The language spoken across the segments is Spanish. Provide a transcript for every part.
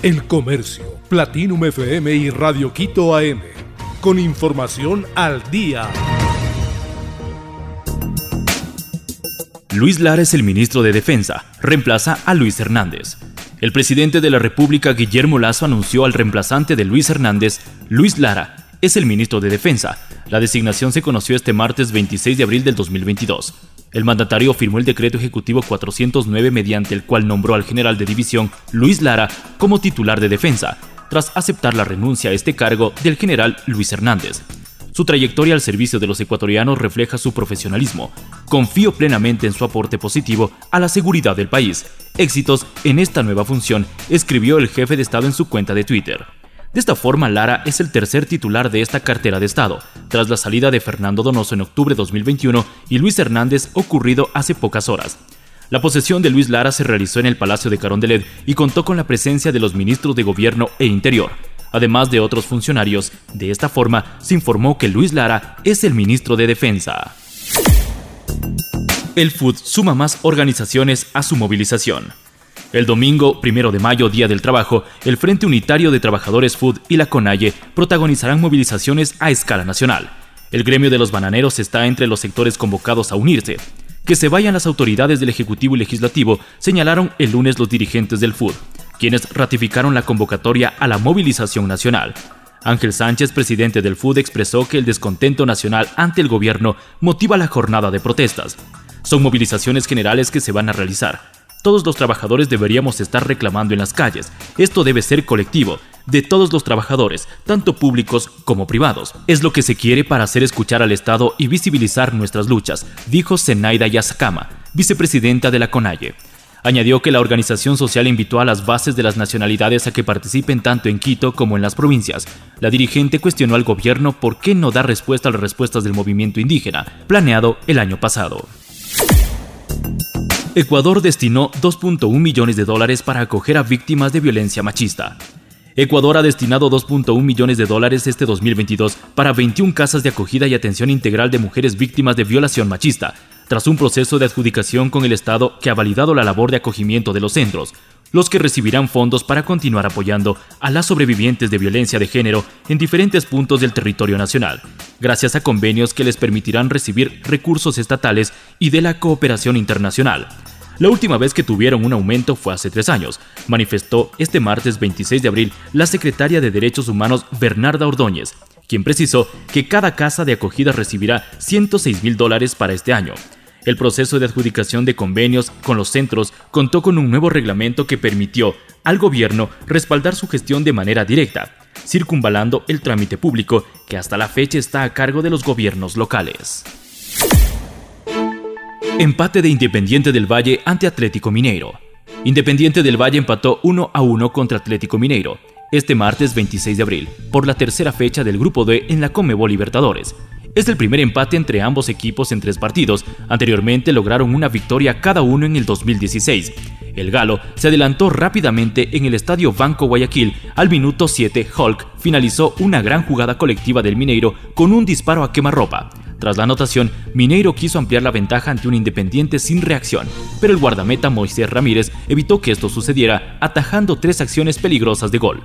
El Comercio, Platinum FM y Radio Quito AM. Con información al día. Luis Lara es el ministro de Defensa. Reemplaza a Luis Hernández. El presidente de la República, Guillermo Lazo, anunció al reemplazante de Luis Hernández, Luis Lara, es el ministro de Defensa. La designación se conoció este martes 26 de abril del 2022. El mandatario firmó el decreto ejecutivo 409 mediante el cual nombró al general de división Luis Lara como titular de defensa, tras aceptar la renuncia a este cargo del general Luis Hernández. Su trayectoria al servicio de los ecuatorianos refleja su profesionalismo. Confío plenamente en su aporte positivo a la seguridad del país. Éxitos en esta nueva función, escribió el jefe de Estado en su cuenta de Twitter. De esta forma, Lara es el tercer titular de esta cartera de Estado, tras la salida de Fernando Donoso en octubre de 2021 y Luis Hernández ocurrido hace pocas horas. La posesión de Luis Lara se realizó en el Palacio de Carondelet y contó con la presencia de los ministros de Gobierno e Interior, además de otros funcionarios. De esta forma, se informó que Luis Lara es el ministro de Defensa. El FUD suma más organizaciones a su movilización. El domingo, primero de mayo, Día del Trabajo, el Frente Unitario de Trabajadores Food y la CONAIE protagonizarán movilizaciones a escala nacional. El gremio de los bananeros está entre los sectores convocados a unirse. Que se vayan las autoridades del Ejecutivo y Legislativo, señalaron el lunes los dirigentes del FUD, quienes ratificaron la convocatoria a la movilización nacional. Ángel Sánchez, presidente del FUD, expresó que el descontento nacional ante el gobierno motiva la jornada de protestas. Son movilizaciones generales que se van a realizar, todos los trabajadores deberíamos estar reclamando en las calles. Esto debe ser colectivo, de todos los trabajadores, tanto públicos como privados. Es lo que se quiere para hacer escuchar al Estado y visibilizar nuestras luchas, dijo Zenaida Yasakama, vicepresidenta de la CONAIE. Añadió que la organización social invitó a las bases de las nacionalidades a que participen tanto en Quito como en las provincias. La dirigente cuestionó al gobierno por qué no da respuesta a las respuestas del movimiento indígena, planeado el año pasado. Ecuador destinó 2.1 millones de dólares para acoger a víctimas de violencia machista. Ecuador ha destinado 2.1 millones de dólares este 2022 para 21 casas de acogida y atención integral de mujeres víctimas de violación machista, tras un proceso de adjudicación con el Estado que ha validado la labor de acogimiento de los centros, los que recibirán fondos para continuar apoyando a las sobrevivientes de violencia de género en diferentes puntos del territorio nacional, gracias a convenios que les permitirán recibir recursos estatales y de la cooperación internacional. La última vez que tuvieron un aumento fue hace tres años, manifestó este martes 26 de abril la secretaria de Derechos Humanos Bernarda Ordóñez, quien precisó que cada casa de acogida recibirá 106 mil dólares para este año. El proceso de adjudicación de convenios con los centros contó con un nuevo reglamento que permitió al gobierno respaldar su gestión de manera directa, circunvalando el trámite público que hasta la fecha está a cargo de los gobiernos locales. Empate de Independiente del Valle ante Atlético Mineiro. Independiente del Valle empató 1 a 1 contra Atlético Mineiro este martes 26 de abril, por la tercera fecha del Grupo D en la Comebol Libertadores. Es el primer empate entre ambos equipos en tres partidos. Anteriormente lograron una victoria cada uno en el 2016. El Galo se adelantó rápidamente en el estadio Banco Guayaquil. Al minuto 7, Hulk finalizó una gran jugada colectiva del Mineiro con un disparo a quemarropa. Tras la anotación, Mineiro quiso ampliar la ventaja ante un Independiente sin reacción, pero el guardameta Moisés Ramírez evitó que esto sucediera, atajando tres acciones peligrosas de gol.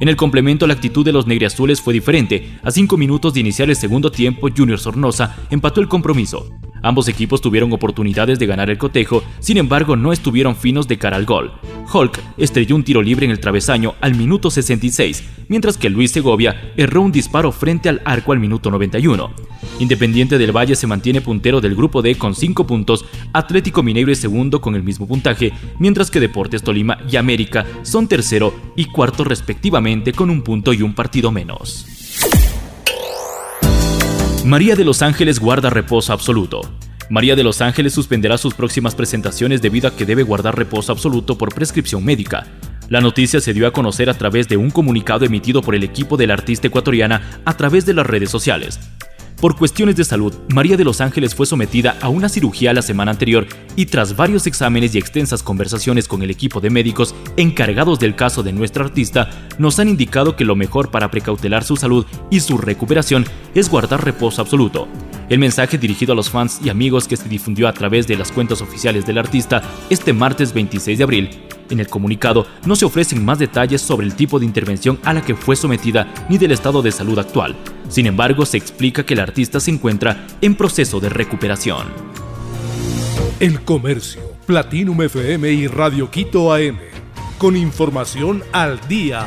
En el complemento, la actitud de los negriazules fue diferente. A cinco minutos de iniciar el segundo tiempo, Junior Sornosa empató el compromiso. Ambos equipos tuvieron oportunidades de ganar el cotejo, sin embargo no estuvieron finos de cara al gol. Hulk estrelló un tiro libre en el travesaño al minuto 66, mientras que Luis Segovia erró un disparo frente al arco al minuto 91. Independiente del Valle se mantiene puntero del grupo D con 5 puntos, Atlético Mineiro es segundo con el mismo puntaje, mientras que Deportes Tolima y América son tercero y cuarto respectivamente con un punto y un partido menos. María de los Ángeles guarda reposo absoluto. María de los Ángeles suspenderá sus próximas presentaciones debido a que debe guardar reposo absoluto por prescripción médica. La noticia se dio a conocer a través de un comunicado emitido por el equipo de la artista ecuatoriana a través de las redes sociales. Por cuestiones de salud, María de los Ángeles fue sometida a una cirugía la semana anterior y tras varios exámenes y extensas conversaciones con el equipo de médicos encargados del caso de nuestra artista, nos han indicado que lo mejor para precautelar su salud y su recuperación es guardar reposo absoluto. El mensaje dirigido a los fans y amigos que se difundió a través de las cuentas oficiales del artista este martes 26 de abril En el comunicado no se ofrecen más detalles sobre el tipo de intervención a la que fue sometida ni del estado de salud actual. Sin embargo, se explica que el artista se encuentra en proceso de recuperación. El Comercio, Platinum FM y Radio Quito AM. Con información al día.